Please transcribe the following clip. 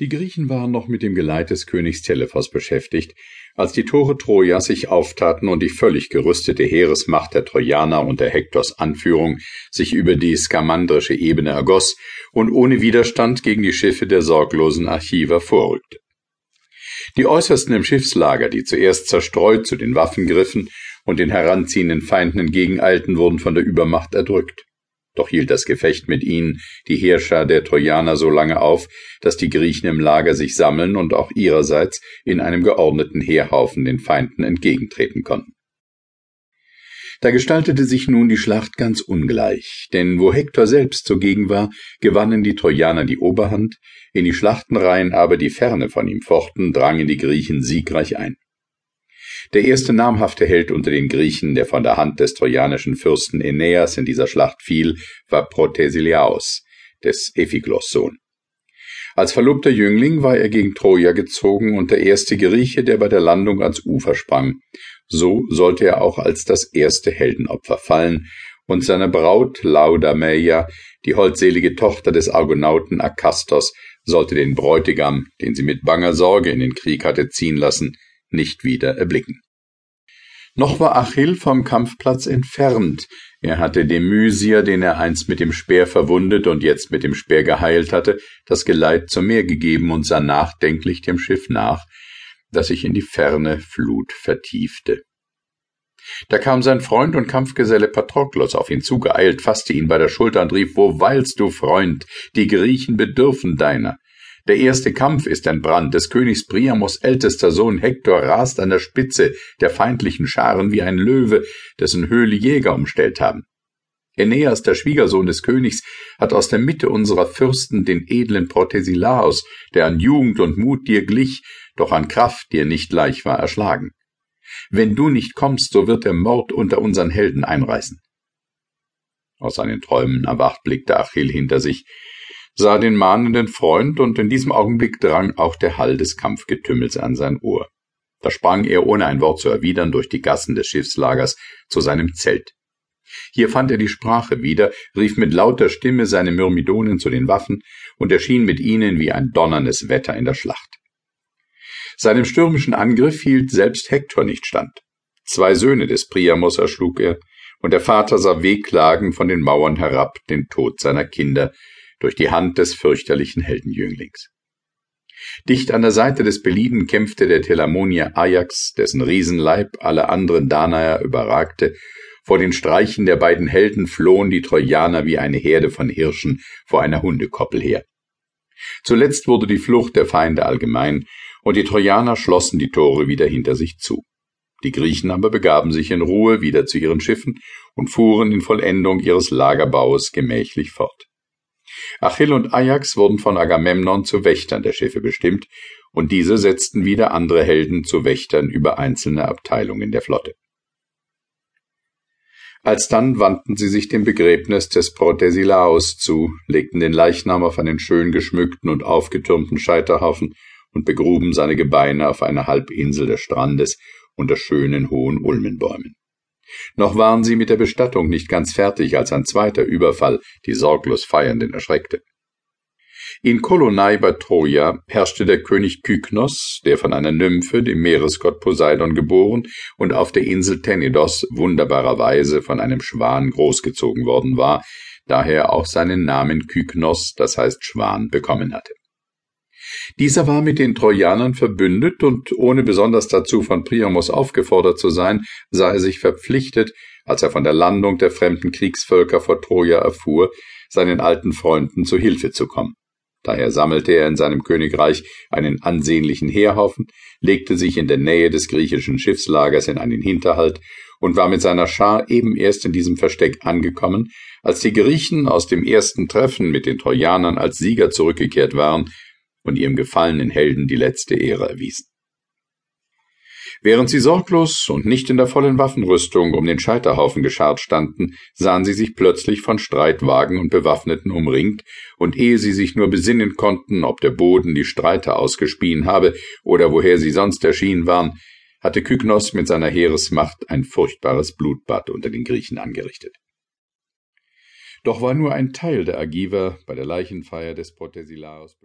Die Griechen waren noch mit dem Geleit des Königs Telephos beschäftigt, als die Tore Trojas sich auftaten und die völlig gerüstete Heeresmacht der Trojaner unter Hektors Anführung sich über die skamandrische Ebene ergoss und ohne Widerstand gegen die Schiffe der sorglosen Archiver vorrückte. Die Äußersten im Schiffslager, die zuerst zerstreut zu den Waffen griffen und den heranziehenden Feinden entgegeneilten, wurden von der Übermacht erdrückt. Doch hielt das Gefecht mit ihnen die Heerschar der Trojaner so lange auf, dass die Griechen im Lager sich sammeln und auch ihrerseits in einem geordneten Heerhaufen den Feinden entgegentreten konnten. Da gestaltete sich nun die Schlacht ganz ungleich, denn wo Hektor selbst zugegen war, gewannen die Trojaner die Oberhand, in die Schlachtenreihen aber die Ferne von ihm fochten, drangen die Griechen siegreich ein. Der erste namhafte Held unter den Griechen, der von der Hand des trojanischen Fürsten Aeneas in dieser Schlacht fiel, war Protesilaos, des Ephiglos Sohn. Als verlobter Jüngling war er gegen Troja gezogen und der erste Grieche, der bei der Landung ans Ufer sprang. So sollte er auch als das erste Heldenopfer fallen, und seine Braut Laudameia, die holdselige Tochter des Argonauten Akastos, sollte den Bräutigam, den sie mit banger Sorge in den Krieg hatte ziehen lassen, nicht wieder erblicken. Noch war Achill vom Kampfplatz entfernt. Er hatte dem Mysier, den er einst mit dem Speer verwundet und jetzt mit dem Speer geheilt hatte, das Geleit zum Meer gegeben und sah nachdenklich dem Schiff nach, das sich in die ferne Flut vertiefte. Da kam sein Freund und Kampfgeselle Patroklos auf ihn zugeeilt, fasste ihn bei der Schulter und rief, Wo weilst du, Freund? Die Griechen bedürfen deiner. Der erste Kampf ist entbrannt, des Königs Priamos ältester Sohn Hektor rast an der Spitze der feindlichen Scharen wie ein Löwe, dessen Höhle Jäger umstellt haben. Aeneas, der Schwiegersohn des Königs, hat aus der Mitte unserer Fürsten den edlen Protesilaos, der an Jugend und Mut dir glich, doch an Kraft dir nicht gleich war, erschlagen. Wenn du nicht kommst, so wird der Mord unter unseren Helden einreißen. Aus seinen Träumen erwacht blickte Achill hinter sich, sah den mahnenden Freund, und in diesem Augenblick drang auch der Hall des Kampfgetümmels an sein Ohr. Da sprang er, ohne ein Wort zu erwidern, durch die Gassen des Schiffslagers zu seinem Zelt. Hier fand er die Sprache wieder, rief mit lauter Stimme seine Myrmidonen zu den Waffen und erschien mit ihnen wie ein donnerndes Wetter in der Schlacht. Seinem stürmischen Angriff hielt selbst Hektor nicht stand. Zwei Söhne des Priamos erschlug er, und der Vater sah wehklagend von den Mauern herab den Tod seiner Kinder, durch die Hand des fürchterlichen Heldenjünglings. Dicht an der Seite des Beliden kämpfte der Telamonier Ajax, dessen Riesenleib alle anderen Danaer überragte. Vor den Streichen der beiden Helden flohen die Trojaner wie eine Herde von Hirschen vor einer Hundekoppel her. Zuletzt wurde die Flucht der Feinde allgemein, und die Trojaner schlossen die Tore wieder hinter sich zu. Die Griechen aber begaben sich in Ruhe wieder zu ihren Schiffen und fuhren in Vollendung ihres Lagerbaues gemächlich fort. Achill und Ajax wurden von Agamemnon zu Wächtern der Schiffe bestimmt, und diese setzten wieder andere Helden zu Wächtern über einzelne Abteilungen der Flotte. Alsdann wandten sie sich dem Begräbnis des Protesilaos zu, legten den Leichnam auf einen schön geschmückten und aufgetürmten Scheiterhaufen und begruben seine Gebeine auf einer Halbinsel des Strandes unter schönen hohen Ulmenbäumen. Noch waren sie mit der Bestattung nicht ganz fertig, als ein zweiter Überfall die sorglos Feiernden erschreckte. In Kolonai bei Troja herrschte der König Kyknos, der von einer Nymphe, dem Meeresgott Poseidon, geboren und auf der Insel Tenedos wunderbarerweise von einem Schwan großgezogen worden war, daher auch seinen Namen Kyknos, das heißt Schwan, bekommen hatte. Dieser war mit den Trojanern verbündet und ohne besonders dazu von Priamos aufgefordert zu sein, sah er sich verpflichtet, als er von der Landung der fremden Kriegsvölker vor Troja erfuhr, seinen alten Freunden zu Hilfe zu kommen. Daher sammelte er in seinem Königreich einen ansehnlichen Heerhaufen, legte sich in der Nähe des griechischen Schiffslagers in einen Hinterhalt und war mit seiner Schar eben erst in diesem Versteck angekommen, als die Griechen aus dem ersten Treffen mit den Trojanern als Sieger zurückgekehrt waren und ihrem gefallenen Helden die letzte Ehre erwiesen. Während sie sorglos und nicht in der vollen Waffenrüstung um den Scheiterhaufen geschart standen, sahen sie sich plötzlich von Streitwagen und Bewaffneten umringt, und ehe sie sich nur besinnen konnten, ob der Boden die Streiter ausgespien habe oder woher sie sonst erschienen waren, hatte Kyknos mit seiner Heeresmacht ein furchtbares Blutbad unter den Griechen angerichtet. Doch war nur ein Teil der Agiver bei der Leichenfeier des Protesilaos